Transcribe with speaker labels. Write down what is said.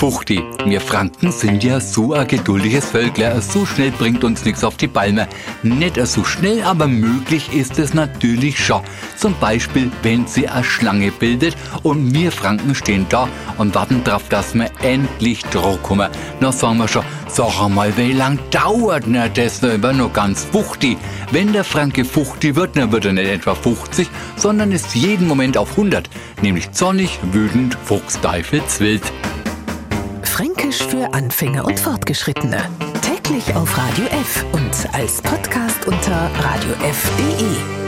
Speaker 1: Fuchti, wir Franken sind ja so ein geduldiges Völkler, so schnell bringt uns nichts auf die Palme. Nicht so schnell, aber möglich ist es natürlich schon. Zum Beispiel, wenn sie eine Schlange bildet und wir Franken stehen da und warten drauf, dass wir endlich kommen. Na sagen wir schon, sag einmal, wie lang dauert denn das? Na, noch ganz fuchti. Wenn der Franke fuchti wird, dann wird er nicht etwa 50, sondern ist jeden Moment auf 100. Nämlich zornig, wütend, fuchsteufelswild.
Speaker 2: Fränkisch für Anfänger und Fortgeschrittene. Täglich auf Radio F und als Podcast unter radiof.de.